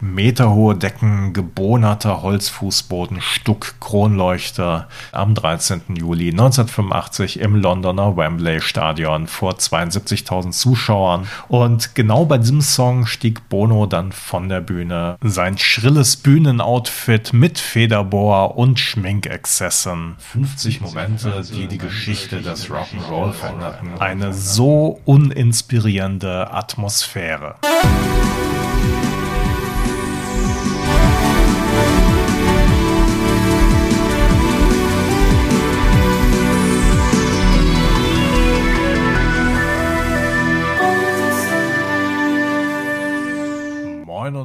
Meterhohe Decken, gebohnerter Holzfußboden, Stuck, Kronleuchter am 13. Juli 1985 im Londoner Wembley Stadion vor 72.000 Zuschauern. Und genau bei diesem Song stieg Bono dann von der Bühne. Sein schrilles Bühnenoutfit mit Federbohr und Schminkexzessen. 50 Momente, die die Geschichte des Rock'n'Roll veränderten. Eine so uninspirierende Atmosphäre.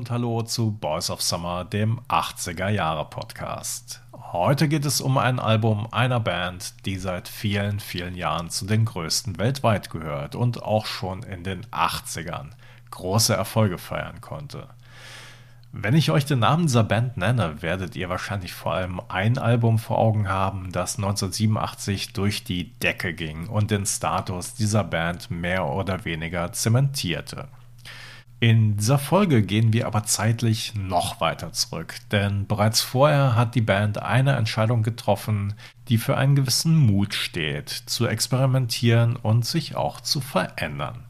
Hallo zu Boys of Summer, dem 80er Jahre Podcast. Heute geht es um ein Album einer Band, die seit vielen, vielen Jahren zu den größten weltweit gehört und auch schon in den 80ern große Erfolge feiern konnte. Wenn ich euch den Namen dieser Band nenne, werdet ihr wahrscheinlich vor allem ein Album vor Augen haben, das 1987 durch die Decke ging und den Status dieser Band mehr oder weniger zementierte. In dieser Folge gehen wir aber zeitlich noch weiter zurück, denn bereits vorher hat die Band eine Entscheidung getroffen, die für einen gewissen Mut steht, zu experimentieren und sich auch zu verändern.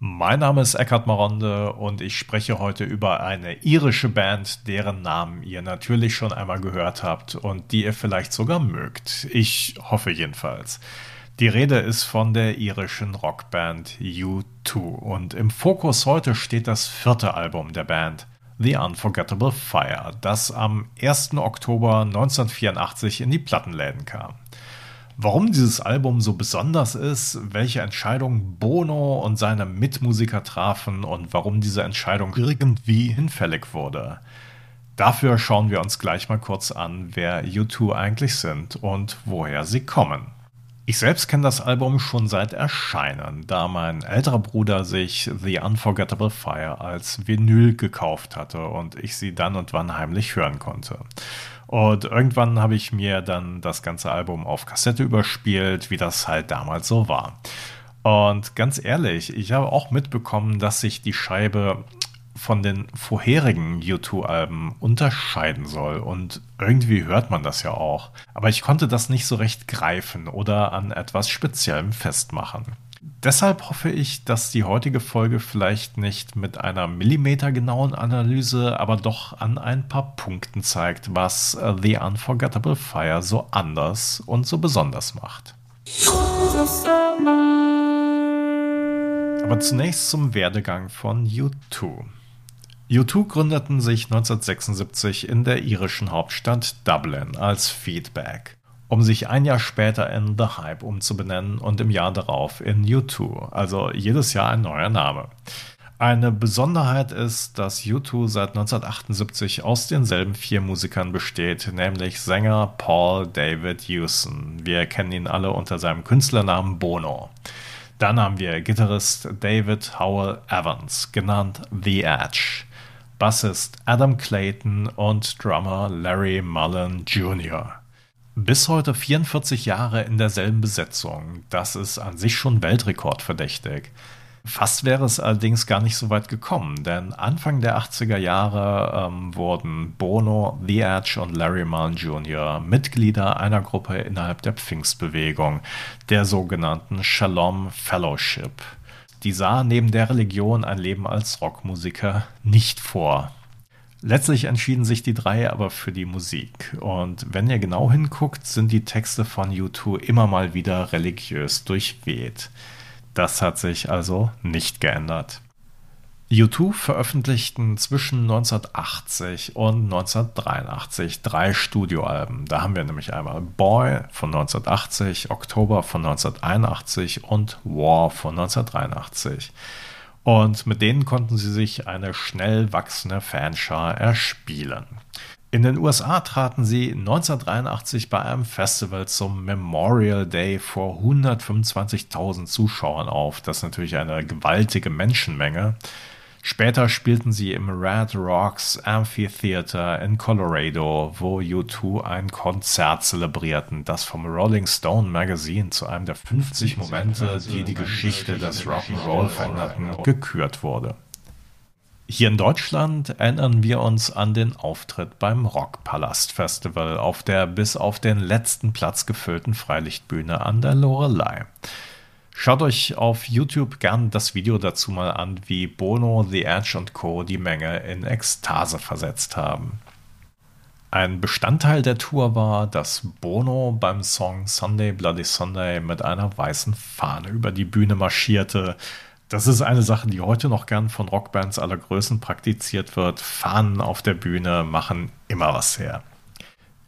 Mein Name ist Eckhard Maronde und ich spreche heute über eine irische Band, deren Namen ihr natürlich schon einmal gehört habt und die ihr vielleicht sogar mögt. Ich hoffe jedenfalls. Die Rede ist von der irischen Rockband U2 und im Fokus heute steht das vierte Album der Band, The Unforgettable Fire, das am 1. Oktober 1984 in die Plattenläden kam. Warum dieses Album so besonders ist, welche Entscheidung Bono und seine Mitmusiker trafen und warum diese Entscheidung irgendwie hinfällig wurde. Dafür schauen wir uns gleich mal kurz an, wer U2 eigentlich sind und woher sie kommen. Ich selbst kenne das Album schon seit Erscheinen, da mein älterer Bruder sich The Unforgettable Fire als Vinyl gekauft hatte und ich sie dann und wann heimlich hören konnte. Und irgendwann habe ich mir dann das ganze Album auf Kassette überspielt, wie das halt damals so war. Und ganz ehrlich, ich habe auch mitbekommen, dass sich die Scheibe von den vorherigen U2-Alben unterscheiden soll. Und irgendwie hört man das ja auch. Aber ich konnte das nicht so recht greifen oder an etwas Speziellem festmachen. Deshalb hoffe ich, dass die heutige Folge vielleicht nicht mit einer millimetergenauen Analyse, aber doch an ein paar Punkten zeigt, was The Unforgettable Fire so anders und so besonders macht. Aber zunächst zum Werdegang von U2. U2 gründeten sich 1976 in der irischen Hauptstadt Dublin als Feedback, um sich ein Jahr später in The Hype umzubenennen und im Jahr darauf in U2, also jedes Jahr ein neuer Name. Eine Besonderheit ist, dass U2 seit 1978 aus denselben vier Musikern besteht, nämlich Sänger Paul David Hewson. Wir kennen ihn alle unter seinem Künstlernamen Bono. Dann haben wir Gitarrist David Howell Evans, genannt The Edge. Bassist Adam Clayton und Drummer Larry Mullen Jr. Bis heute 44 Jahre in derselben Besetzung. Das ist an sich schon Weltrekordverdächtig. Fast wäre es allerdings gar nicht so weit gekommen, denn Anfang der 80er Jahre ähm, wurden Bono, The Edge und Larry Mullen Jr. Mitglieder einer Gruppe innerhalb der Pfingstbewegung, der sogenannten Shalom Fellowship die sah neben der Religion ein Leben als Rockmusiker nicht vor. Letztlich entschieden sich die drei aber für die Musik. Und wenn ihr genau hinguckt, sind die Texte von U2 immer mal wieder religiös durchweht. Das hat sich also nicht geändert. U2 veröffentlichten zwischen 1980 und 1983 drei Studioalben. Da haben wir nämlich einmal Boy von 1980, Oktober von 1981 und War von 1983. Und mit denen konnten sie sich eine schnell wachsende Fanschar erspielen. In den USA traten sie 1983 bei einem Festival zum Memorial Day vor 125.000 Zuschauern auf. Das ist natürlich eine gewaltige Menschenmenge. Später spielten sie im Red Rocks Amphitheater in Colorado, wo U2 ein Konzert zelebrierten, das vom Rolling Stone Magazine zu einem der 50 Momente, die die Geschichte des Rock'n'Roll veränderten, gekürt wurde. Hier in Deutschland erinnern wir uns an den Auftritt beim Rockpalast Festival auf der bis auf den letzten Platz gefüllten Freilichtbühne an der Lorelei. Schaut euch auf YouTube gern das Video dazu mal an, wie Bono, The Edge und Co. die Menge in Ekstase versetzt haben. Ein Bestandteil der Tour war, dass Bono beim Song Sunday Bloody Sunday mit einer weißen Fahne über die Bühne marschierte, das ist eine Sache, die heute noch gern von Rockbands aller Größen praktiziert wird. Fahnen auf der Bühne machen immer was her.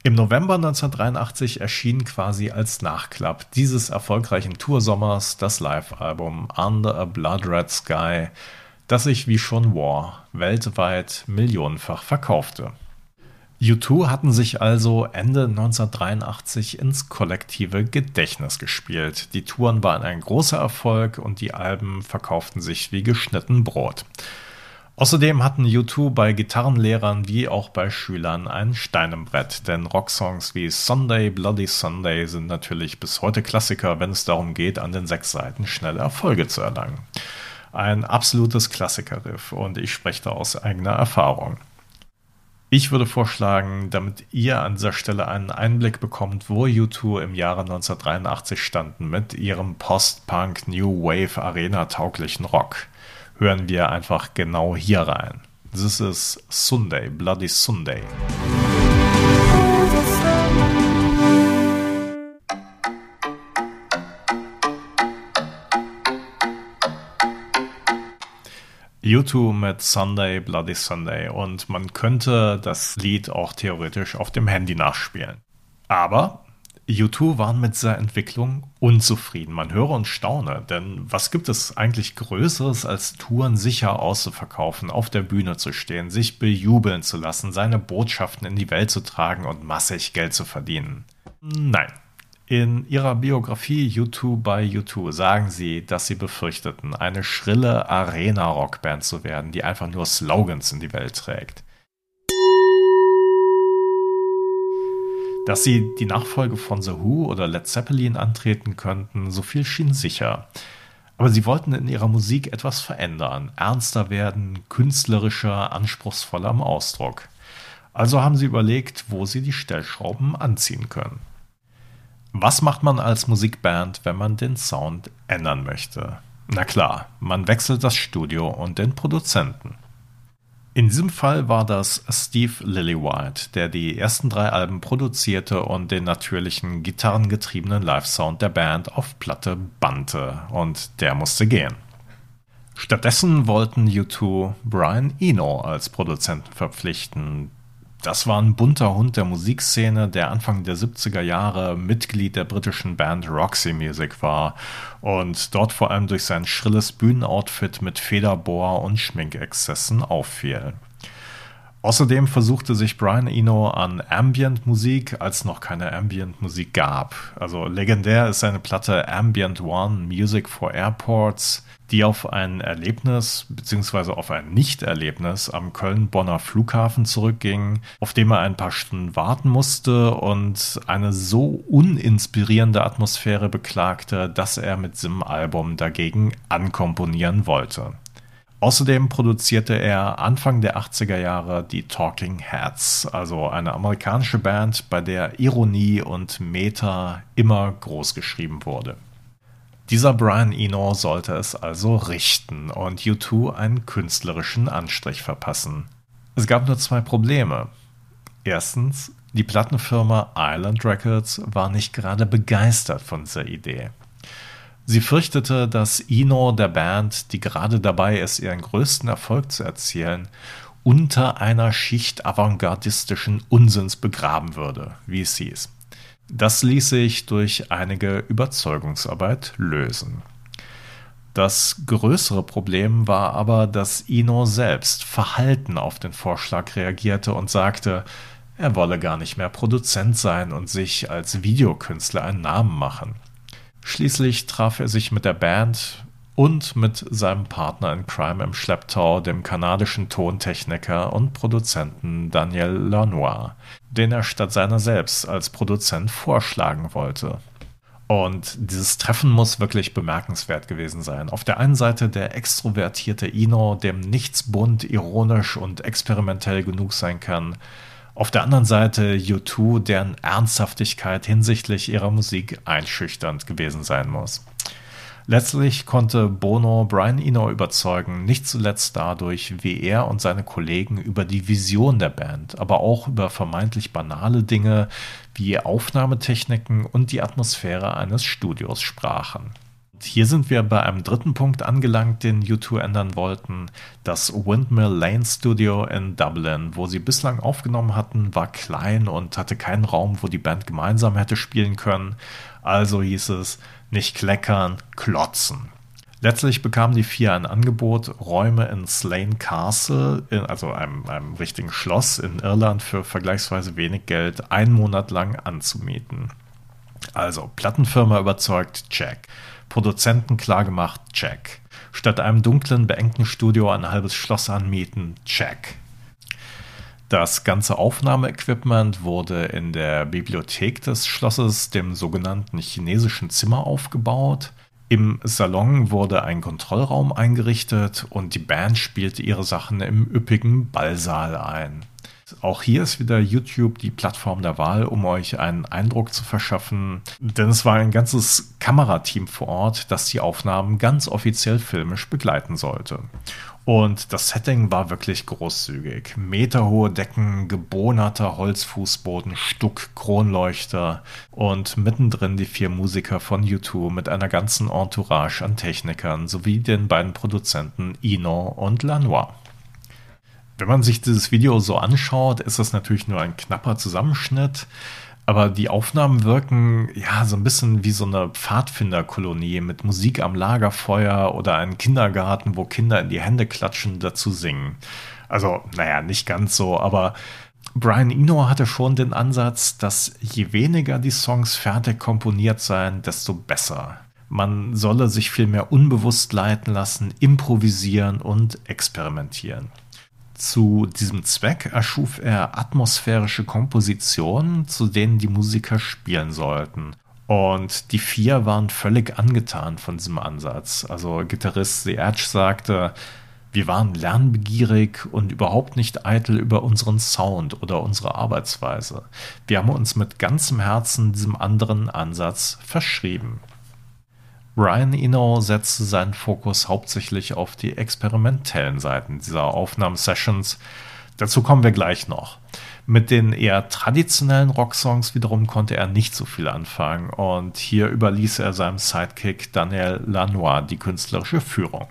Im November 1983 erschien quasi als Nachklapp dieses erfolgreichen Toursommers das Live-Album Under a Blood Red Sky, das sich wie schon War weltweit millionenfach verkaufte. U2 hatten sich also Ende 1983 ins kollektive Gedächtnis gespielt. Die Touren waren ein großer Erfolg und die Alben verkauften sich wie geschnitten Brot. Außerdem hatten U2 bei Gitarrenlehrern wie auch bei Schülern ein Stein im Brett, denn Rocksongs wie Sunday, Bloody Sunday sind natürlich bis heute Klassiker, wenn es darum geht, an den sechs Seiten schnelle Erfolge zu erlangen. Ein absolutes Klassikerriff und ich spreche da aus eigener Erfahrung. Ich würde vorschlagen, damit ihr an dieser Stelle einen Einblick bekommt, wo U2 im Jahre 1983 standen mit ihrem Post-Punk New Wave Arena tauglichen Rock, hören wir einfach genau hier rein. This is Sunday, Bloody Sunday. U2 mit Sunday, Bloody Sunday und man könnte das Lied auch theoretisch auf dem Handy nachspielen. Aber U2 waren mit dieser Entwicklung unzufrieden. Man höre und staune, denn was gibt es eigentlich Größeres, als Touren sicher auszuverkaufen, auf der Bühne zu stehen, sich bejubeln zu lassen, seine Botschaften in die Welt zu tragen und massig Geld zu verdienen? Nein, in ihrer Biografie U2 by U2 sagen sie, dass sie befürchteten, eine schrille Arena-Rockband zu werden, die einfach nur Slogans in die Welt trägt. Dass sie die Nachfolge von The Who oder Led Zeppelin antreten könnten, so viel schien sicher. Aber sie wollten in ihrer Musik etwas verändern, ernster werden, künstlerischer, anspruchsvoller im Ausdruck. Also haben sie überlegt, wo sie die Stellschrauben anziehen können. Was macht man als Musikband, wenn man den Sound ändern möchte? Na klar, man wechselt das Studio und den Produzenten. In diesem Fall war das Steve Lillywhite, der die ersten drei Alben produzierte und den natürlichen gitarrengetriebenen Live-Sound der Band auf Platte bannte, und der musste gehen. Stattdessen wollten U2 Brian Eno als Produzenten verpflichten, das war ein bunter Hund der Musikszene, der Anfang der 70er Jahre Mitglied der britischen Band Roxy Music war und dort vor allem durch sein schrilles Bühnenoutfit mit Federbohr und Schminkexzessen auffiel. Außerdem versuchte sich Brian Eno an Ambient-Musik, als noch keine Ambient-Musik gab. Also legendär ist seine Platte Ambient One Music for Airports, die auf ein Erlebnis bzw. auf ein Nicht-Erlebnis am Köln-Bonner Flughafen zurückging, auf dem er ein paar Stunden warten musste und eine so uninspirierende Atmosphäre beklagte, dass er mit diesem Album dagegen ankomponieren wollte. Außerdem produzierte er Anfang der 80er Jahre die Talking Heads, also eine amerikanische Band, bei der Ironie und Meta immer groß geschrieben wurde. Dieser Brian Eno sollte es also richten und U2 einen künstlerischen Anstrich verpassen. Es gab nur zwei Probleme. Erstens, die Plattenfirma Island Records war nicht gerade begeistert von dieser Idee. Sie fürchtete, dass Eno der Band, die gerade dabei ist, ihren größten Erfolg zu erzielen, unter einer Schicht avantgardistischen Unsinns begraben würde, wie es hieß. Das ließ sich durch einige Überzeugungsarbeit lösen. Das größere Problem war aber, dass Eno selbst verhalten auf den Vorschlag reagierte und sagte, er wolle gar nicht mehr Produzent sein und sich als Videokünstler einen Namen machen. Schließlich traf er sich mit der Band und mit seinem Partner in Crime im Schlepptau, dem kanadischen Tontechniker und Produzenten Daniel Lanois, den er statt seiner selbst als Produzent vorschlagen wollte. Und dieses Treffen muss wirklich bemerkenswert gewesen sein. Auf der einen Seite der extrovertierte Ino, dem nichts bunt, ironisch und experimentell genug sein kann. Auf der anderen Seite U2, deren Ernsthaftigkeit hinsichtlich ihrer Musik einschüchternd gewesen sein muss. Letztlich konnte Bono Brian Eno überzeugen, nicht zuletzt dadurch, wie er und seine Kollegen über die Vision der Band, aber auch über vermeintlich banale Dinge wie Aufnahmetechniken und die Atmosphäre eines Studios sprachen. Hier sind wir bei einem dritten Punkt angelangt, den U2 ändern wollten. Das Windmill Lane Studio in Dublin, wo sie bislang aufgenommen hatten, war klein und hatte keinen Raum, wo die Band gemeinsam hätte spielen können. Also hieß es, nicht kleckern, klotzen. Letztlich bekamen die vier ein Angebot, Räume in Slane Castle, in, also einem, einem richtigen Schloss in Irland, für vergleichsweise wenig Geld einen Monat lang anzumieten. Also, Plattenfirma überzeugt, check. Produzenten klargemacht, check. Statt einem dunklen, beengten Studio ein halbes Schloss anmieten, check. Das ganze Aufnahmeequipment wurde in der Bibliothek des Schlosses, dem sogenannten chinesischen Zimmer, aufgebaut. Im Salon wurde ein Kontrollraum eingerichtet und die Band spielte ihre Sachen im üppigen Ballsaal ein. Auch hier ist wieder YouTube die Plattform der Wahl, um euch einen Eindruck zu verschaffen. Denn es war ein ganzes Kamerateam vor Ort, das die Aufnahmen ganz offiziell filmisch begleiten sollte. Und das Setting war wirklich großzügig. Meterhohe Decken, gebohnerter Holzfußboden, Stuck, Kronleuchter und mittendrin die vier Musiker von U2 mit einer ganzen Entourage an Technikern sowie den beiden Produzenten Ino und Lanois. Wenn man sich dieses Video so anschaut, ist das natürlich nur ein knapper Zusammenschnitt. Aber die Aufnahmen wirken ja so ein bisschen wie so eine Pfadfinderkolonie mit Musik am Lagerfeuer oder einem Kindergarten, wo Kinder in die Hände klatschen, dazu singen. Also, naja, nicht ganz so, aber Brian Eno hatte schon den Ansatz, dass je weniger die Songs fertig komponiert seien, desto besser. Man solle sich vielmehr unbewusst leiten lassen, improvisieren und experimentieren. Zu diesem Zweck erschuf er atmosphärische Kompositionen, zu denen die Musiker spielen sollten. Und die vier waren völlig angetan von diesem Ansatz. Also Gitarrist Edge sagte, wir waren lernbegierig und überhaupt nicht eitel über unseren Sound oder unsere Arbeitsweise. Wir haben uns mit ganzem Herzen diesem anderen Ansatz verschrieben. Brian Eno setzte seinen Fokus hauptsächlich auf die experimentellen Seiten dieser Aufnahmesessions. Dazu kommen wir gleich noch. Mit den eher traditionellen Rocksongs wiederum konnte er nicht so viel anfangen und hier überließ er seinem Sidekick Daniel Lanois die künstlerische Führung.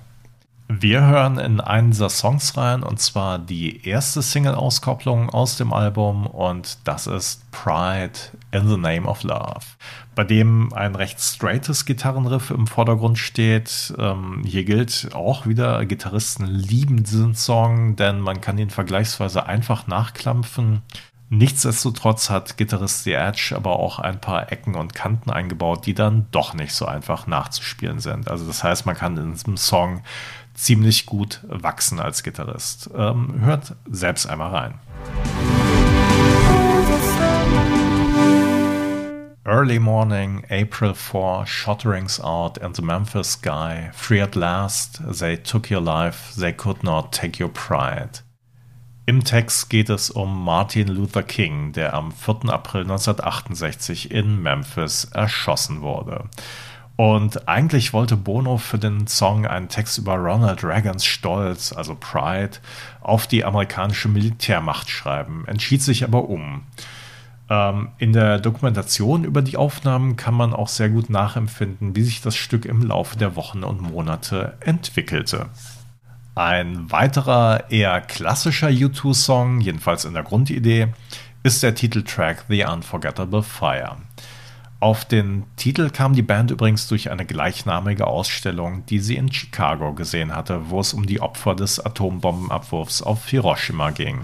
Wir hören in einen dieser Songs rein und zwar die erste Single-Auskopplung aus dem Album und das ist Pride in the Name of Love, bei dem ein recht straightes Gitarrenriff im Vordergrund steht. Ähm, hier gilt auch wieder, Gitarristen lieben diesen Song, denn man kann ihn vergleichsweise einfach nachklampfen. Nichtsdestotrotz hat Gitarrist The Edge aber auch ein paar Ecken und Kanten eingebaut, die dann doch nicht so einfach nachzuspielen sind. Also das heißt, man kann in diesem Song ziemlich gut wachsen als Gitarrist. Ähm, hört selbst einmal rein. Early morning, April 4, shotterings out in the Memphis sky. Free at last, they took your life, they could not take your pride. Im Text geht es um Martin Luther King, der am 4. April 1968 in Memphis erschossen wurde. Und eigentlich wollte Bono für den Song einen Text über Ronald Reagans Stolz, also Pride, auf die amerikanische Militärmacht schreiben, entschied sich aber um. Ähm, in der Dokumentation über die Aufnahmen kann man auch sehr gut nachempfinden, wie sich das Stück im Laufe der Wochen und Monate entwickelte. Ein weiterer eher klassischer U2-Song, jedenfalls in der Grundidee, ist der Titeltrack The Unforgettable Fire. Auf den Titel kam die Band übrigens durch eine gleichnamige Ausstellung, die sie in Chicago gesehen hatte, wo es um die Opfer des Atombombenabwurfs auf Hiroshima ging.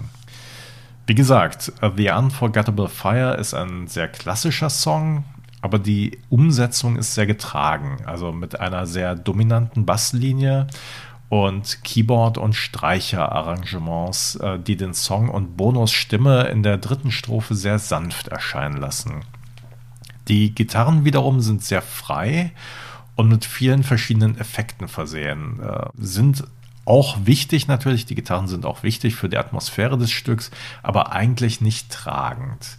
Wie gesagt, The Unforgettable Fire ist ein sehr klassischer Song, aber die Umsetzung ist sehr getragen, also mit einer sehr dominanten Basslinie und Keyboard- und Streicherarrangements, äh, die den Song und Bonus Stimme in der dritten Strophe sehr sanft erscheinen lassen. Die Gitarren wiederum sind sehr frei und mit vielen verschiedenen Effekten versehen. Äh, sind auch wichtig natürlich, die Gitarren sind auch wichtig für die Atmosphäre des Stücks, aber eigentlich nicht tragend.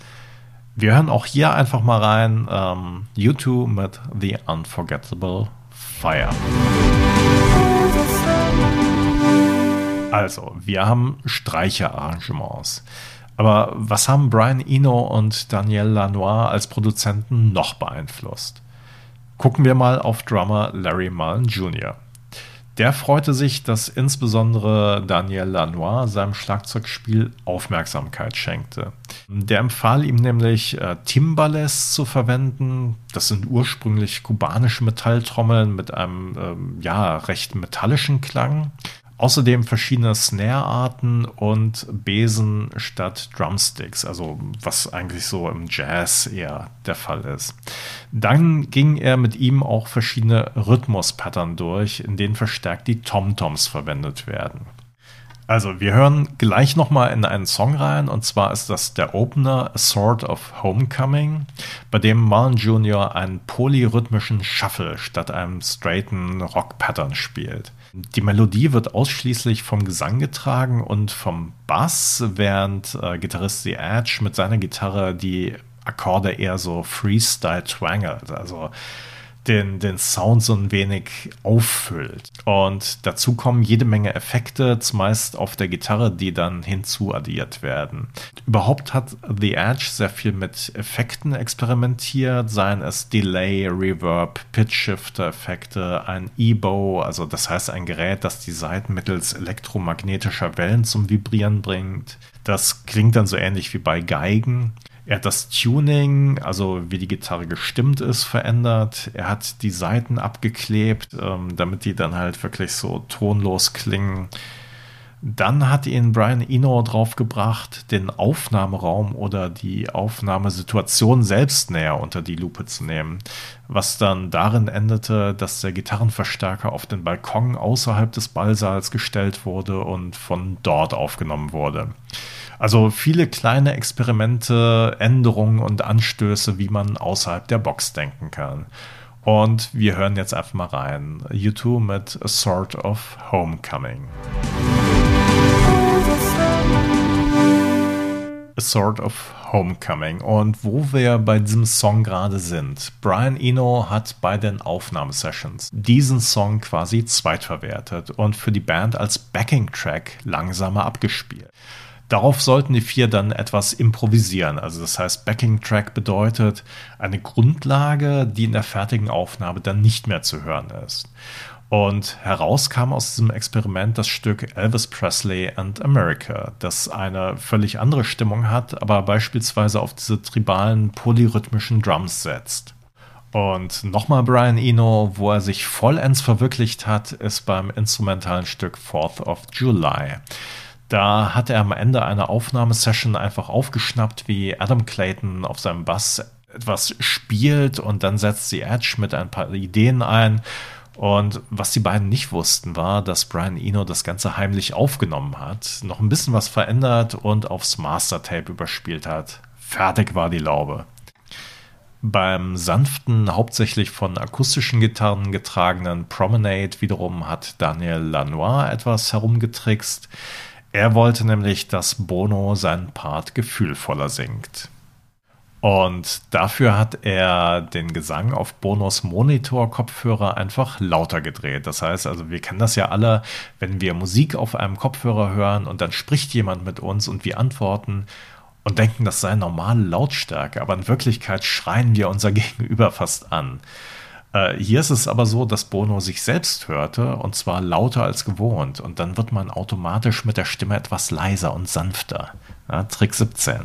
Wir hören auch hier einfach mal rein. Ähm, U2 mit The Unforgettable Fire. Also, wir haben Streicherarrangements. Aber was haben Brian Eno und Daniel Lanois als Produzenten noch beeinflusst? Gucken wir mal auf Drummer Larry Mullen Jr. Der freute sich, dass insbesondere Daniel Lanois seinem Schlagzeugspiel Aufmerksamkeit schenkte. Der empfahl ihm nämlich, äh, Timbales zu verwenden. Das sind ursprünglich kubanische Metalltrommeln mit einem ähm, ja, recht metallischen Klang. Außerdem verschiedene Snare-Arten und Besen statt Drumsticks, also was eigentlich so im Jazz eher der Fall ist. Dann ging er mit ihm auch verschiedene Rhythmus-Pattern durch, in denen verstärkt die Tom-Toms verwendet werden. Also, wir hören gleich nochmal in einen Song rein, und zwar ist das der Opener A Sort of Homecoming, bei dem Marlon Jr. einen polyrhythmischen Shuffle statt einem straighten Rock-Pattern spielt. Die Melodie wird ausschließlich vom Gesang getragen und vom Bass, während äh, Gitarrist The Edge mit seiner Gitarre die Akkorde eher so Freestyle twangelt. Also den, den Sound so ein wenig auffüllt. Und dazu kommen jede Menge Effekte, zumeist auf der Gitarre, die dann hinzuaddiert werden. Überhaupt hat The Edge sehr viel mit Effekten experimentiert, seien es Delay, Reverb, Pitch-Shifter-Effekte, ein E-Bow, also das heißt ein Gerät, das die Saiten mittels elektromagnetischer Wellen zum Vibrieren bringt. Das klingt dann so ähnlich wie bei Geigen. Er hat das Tuning, also wie die Gitarre gestimmt ist, verändert. Er hat die Saiten abgeklebt, ähm, damit die dann halt wirklich so tonlos klingen. Dann hat ihn Brian Eno draufgebracht, den Aufnahmeraum oder die Aufnahmesituation selbst näher unter die Lupe zu nehmen, was dann darin endete, dass der Gitarrenverstärker auf den Balkon außerhalb des Ballsaals gestellt wurde und von dort aufgenommen wurde. Also viele kleine Experimente, Änderungen und Anstöße, wie man außerhalb der Box denken kann. Und wir hören jetzt einfach mal rein. U2 mit A Sort of Homecoming. A Sort of Homecoming. Und wo wir bei diesem Song gerade sind, Brian Eno hat bei den Aufnahmesessions diesen Song quasi zweitverwertet und für die Band als Backing-Track langsamer abgespielt. Darauf sollten die vier dann etwas improvisieren. Also das heißt, Backing Track bedeutet eine Grundlage, die in der fertigen Aufnahme dann nicht mehr zu hören ist. Und heraus kam aus diesem Experiment das Stück Elvis Presley and America, das eine völlig andere Stimmung hat, aber beispielsweise auf diese tribalen polyrhythmischen Drums setzt. Und nochmal Brian Eno, wo er sich vollends verwirklicht hat, ist beim instrumentalen Stück Fourth of July. Da hat er am Ende einer Aufnahmesession einfach aufgeschnappt, wie Adam Clayton auf seinem Bass etwas spielt und dann setzt sie Edge mit ein paar Ideen ein. Und was die beiden nicht wussten, war, dass Brian Eno das Ganze heimlich aufgenommen hat, noch ein bisschen was verändert und aufs Mastertape überspielt hat. Fertig war die Laube. Beim sanften, hauptsächlich von akustischen Gitarren getragenen Promenade wiederum hat Daniel Lanois etwas herumgetrickst. Er wollte nämlich, dass Bono seinen Part gefühlvoller singt. Und dafür hat er den Gesang auf Bonos Monitor-Kopfhörer einfach lauter gedreht. Das heißt, also wir kennen das ja alle, wenn wir Musik auf einem Kopfhörer hören und dann spricht jemand mit uns und wir antworten und denken, das sei normale Lautstärke, aber in Wirklichkeit schreien wir unser Gegenüber fast an. Äh, hier ist es aber so, dass Bono sich selbst hörte und zwar lauter als gewohnt und dann wird man automatisch mit der Stimme etwas leiser und sanfter. Ja, Trick 17.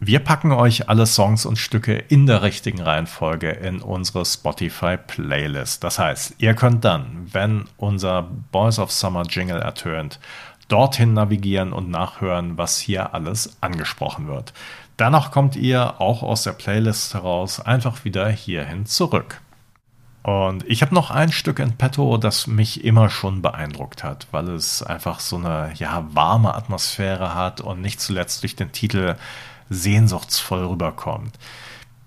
Wir packen euch alle Songs und Stücke in der richtigen Reihenfolge in unsere Spotify-Playlist. Das heißt, ihr könnt dann, wenn unser Boys of Summer Jingle ertönt, dorthin navigieren und nachhören, was hier alles angesprochen wird. Danach kommt ihr auch aus der Playlist heraus einfach wieder hierhin zurück. Und ich habe noch ein Stück in petto, das mich immer schon beeindruckt hat, weil es einfach so eine ja, warme Atmosphäre hat und nicht zuletzt durch den Titel sehnsuchtsvoll rüberkommt.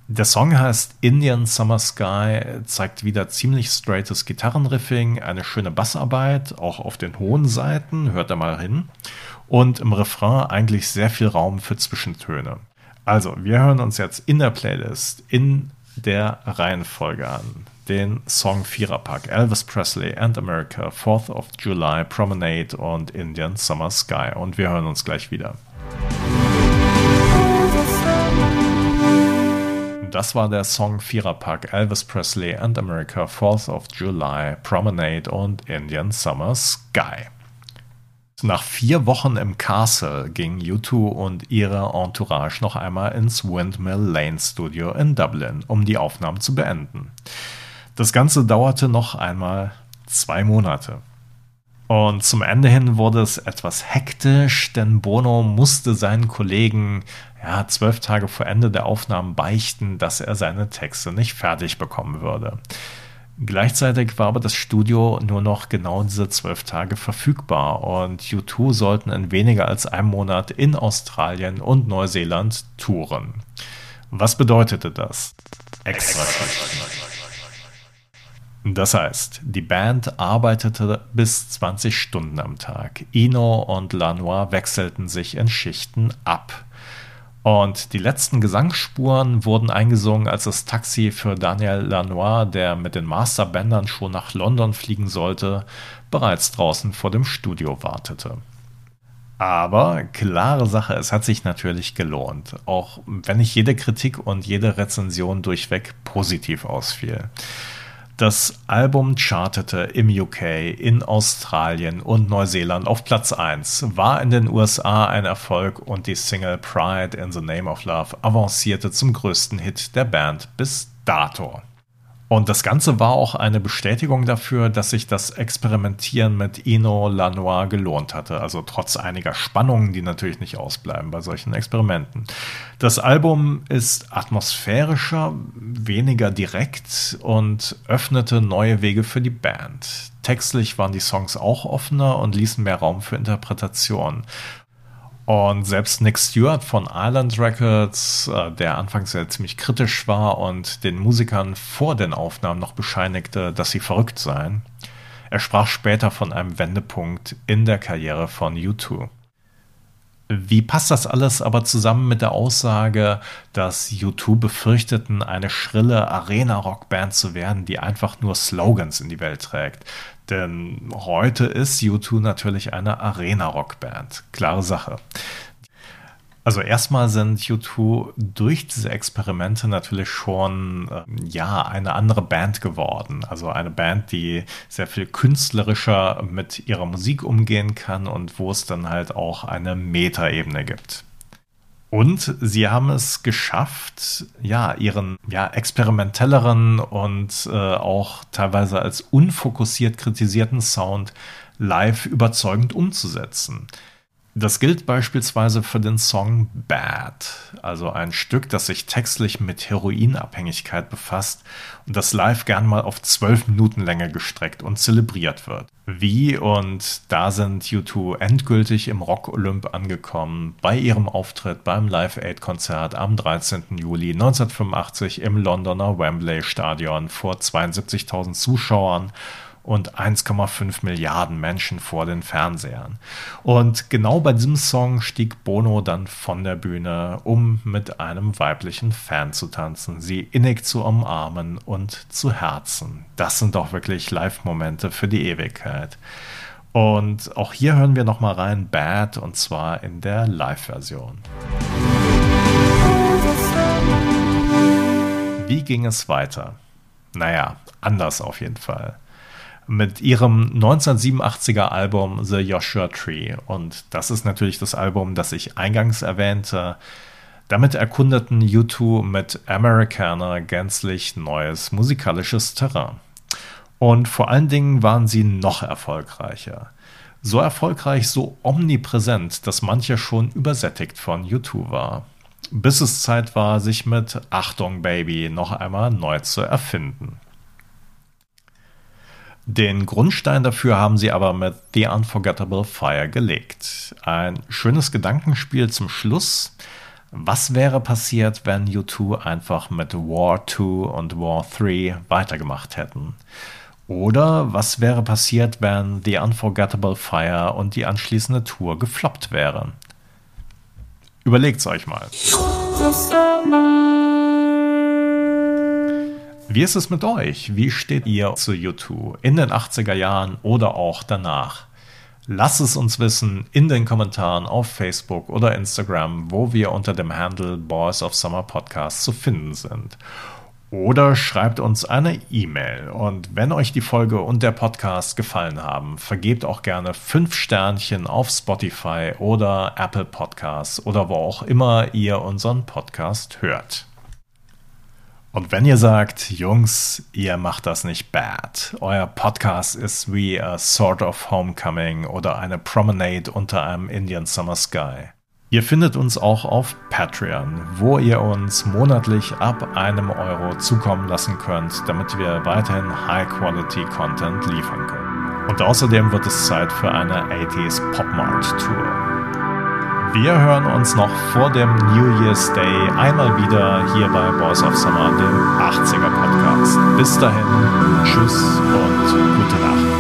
Der Song heißt Indian Summer Sky, zeigt wieder ziemlich straightes Gitarrenriffing, eine schöne Bassarbeit, auch auf den hohen Seiten, hört da mal hin. Und im Refrain eigentlich sehr viel Raum für Zwischentöne. Also, wir hören uns jetzt in der Playlist in der Reihenfolge an. Den Song Viererpack Elvis Presley and America, 4th of July, Promenade und Indian Summer Sky. Und wir hören uns gleich wieder. Das war der Song Viererpack Elvis Presley and America 4th of July, Promenade und Indian Summer Sky. Nach vier Wochen im Castle ging U2 und ihre Entourage noch einmal ins Windmill Lane Studio in Dublin, um die Aufnahmen zu beenden. Das Ganze dauerte noch einmal zwei Monate. Und zum Ende hin wurde es etwas hektisch, denn Bono musste seinen Kollegen ja, zwölf Tage vor Ende der Aufnahmen beichten, dass er seine Texte nicht fertig bekommen würde. Gleichzeitig war aber das Studio nur noch genau diese zwölf Tage verfügbar und U2 sollten in weniger als einem Monat in Australien und Neuseeland touren. Was bedeutete das? Extra. Das heißt, die Band arbeitete bis 20 Stunden am Tag. Ino und Lanois wechselten sich in Schichten ab. Und die letzten Gesangsspuren wurden eingesungen, als das Taxi für Daniel Lanois, der mit den Masterbändern schon nach London fliegen sollte, bereits draußen vor dem Studio wartete. Aber klare Sache, es hat sich natürlich gelohnt, auch wenn nicht jede Kritik und jede Rezension durchweg positiv ausfiel. Das Album chartete im UK, in Australien und Neuseeland auf Platz 1, war in den USA ein Erfolg und die Single Pride in the Name of Love avancierte zum größten Hit der Band bis dato. Und das Ganze war auch eine Bestätigung dafür, dass sich das Experimentieren mit Ino Lanois gelohnt hatte. Also trotz einiger Spannungen, die natürlich nicht ausbleiben bei solchen Experimenten. Das Album ist atmosphärischer, weniger direkt und öffnete neue Wege für die Band. Textlich waren die Songs auch offener und ließen mehr Raum für Interpretation. Und selbst Nick Stewart von Island Records, äh, der anfangs ja ziemlich kritisch war und den Musikern vor den Aufnahmen noch bescheinigte, dass sie verrückt seien, er sprach später von einem Wendepunkt in der Karriere von U2. Wie passt das alles aber zusammen mit der Aussage, dass U2 befürchteten, eine schrille Arena-Rockband zu werden, die einfach nur Slogans in die Welt trägt? Denn heute ist U2 natürlich eine Arena-Rockband. Klare Sache. Also erstmal sind U2 durch diese Experimente natürlich schon äh, ja eine andere Band geworden. Also eine Band, die sehr viel künstlerischer mit ihrer Musik umgehen kann und wo es dann halt auch eine Metaebene gibt. Und sie haben es geschafft, ja, ihren ja, experimentelleren und äh, auch teilweise als unfokussiert kritisierten Sound live überzeugend umzusetzen. Das gilt beispielsweise für den Song Bad, also ein Stück, das sich textlich mit Heroinabhängigkeit befasst und das live gern mal auf zwölf Minuten Länge gestreckt und zelebriert wird. Wie und da sind U2 endgültig im Rock Olymp angekommen bei ihrem Auftritt beim Live Aid Konzert am 13. Juli 1985 im Londoner Wembley Stadion vor 72.000 Zuschauern und 1,5 Milliarden Menschen vor den Fernsehern. Und genau bei diesem Song stieg Bono dann von der Bühne, um mit einem weiblichen Fan zu tanzen, sie innig zu umarmen und zu herzen. Das sind doch wirklich Live-Momente für die Ewigkeit. Und auch hier hören wir nochmal rein Bad und zwar in der Live-Version. Wie ging es weiter? Naja, anders auf jeden Fall mit ihrem 1987er Album The Joshua Tree. Und das ist natürlich das Album, das ich eingangs erwähnte. Damit erkundeten U2 mit Americana gänzlich neues musikalisches Terrain. Und vor allen Dingen waren sie noch erfolgreicher. So erfolgreich, so omnipräsent, dass mancher schon übersättigt von U2 war. Bis es Zeit war, sich mit Achtung Baby noch einmal neu zu erfinden. Den Grundstein dafür haben sie aber mit The Unforgettable Fire gelegt. Ein schönes Gedankenspiel zum Schluss, Was wäre passiert, wenn U2 einfach mit War 2 und War 3 weitergemacht hätten? Oder was wäre passiert, wenn The Unforgettable Fire und die anschließende Tour gefloppt wären? Überlegt's euch mal. Wie ist es mit euch? Wie steht ihr zu U2 in den 80er Jahren oder auch danach? Lasst es uns wissen in den Kommentaren auf Facebook oder Instagram, wo wir unter dem Handle Boys of Summer Podcast zu finden sind. Oder schreibt uns eine E-Mail. Und wenn euch die Folge und der Podcast gefallen haben, vergebt auch gerne fünf Sternchen auf Spotify oder Apple Podcasts oder wo auch immer ihr unseren Podcast hört. Und wenn ihr sagt, Jungs, ihr macht das nicht bad, euer Podcast ist wie a sort of homecoming oder eine Promenade unter einem Indian Summer Sky. Ihr findet uns auch auf Patreon, wo ihr uns monatlich ab einem Euro zukommen lassen könnt, damit wir weiterhin High-Quality-Content liefern können. Und außerdem wird es Zeit für eine 80s Pop Mart Tour. Wir hören uns noch vor dem New Year's Day einmal wieder hier bei Boys of Summer, dem 80er Podcast. Bis dahin, tschüss und gute Nacht.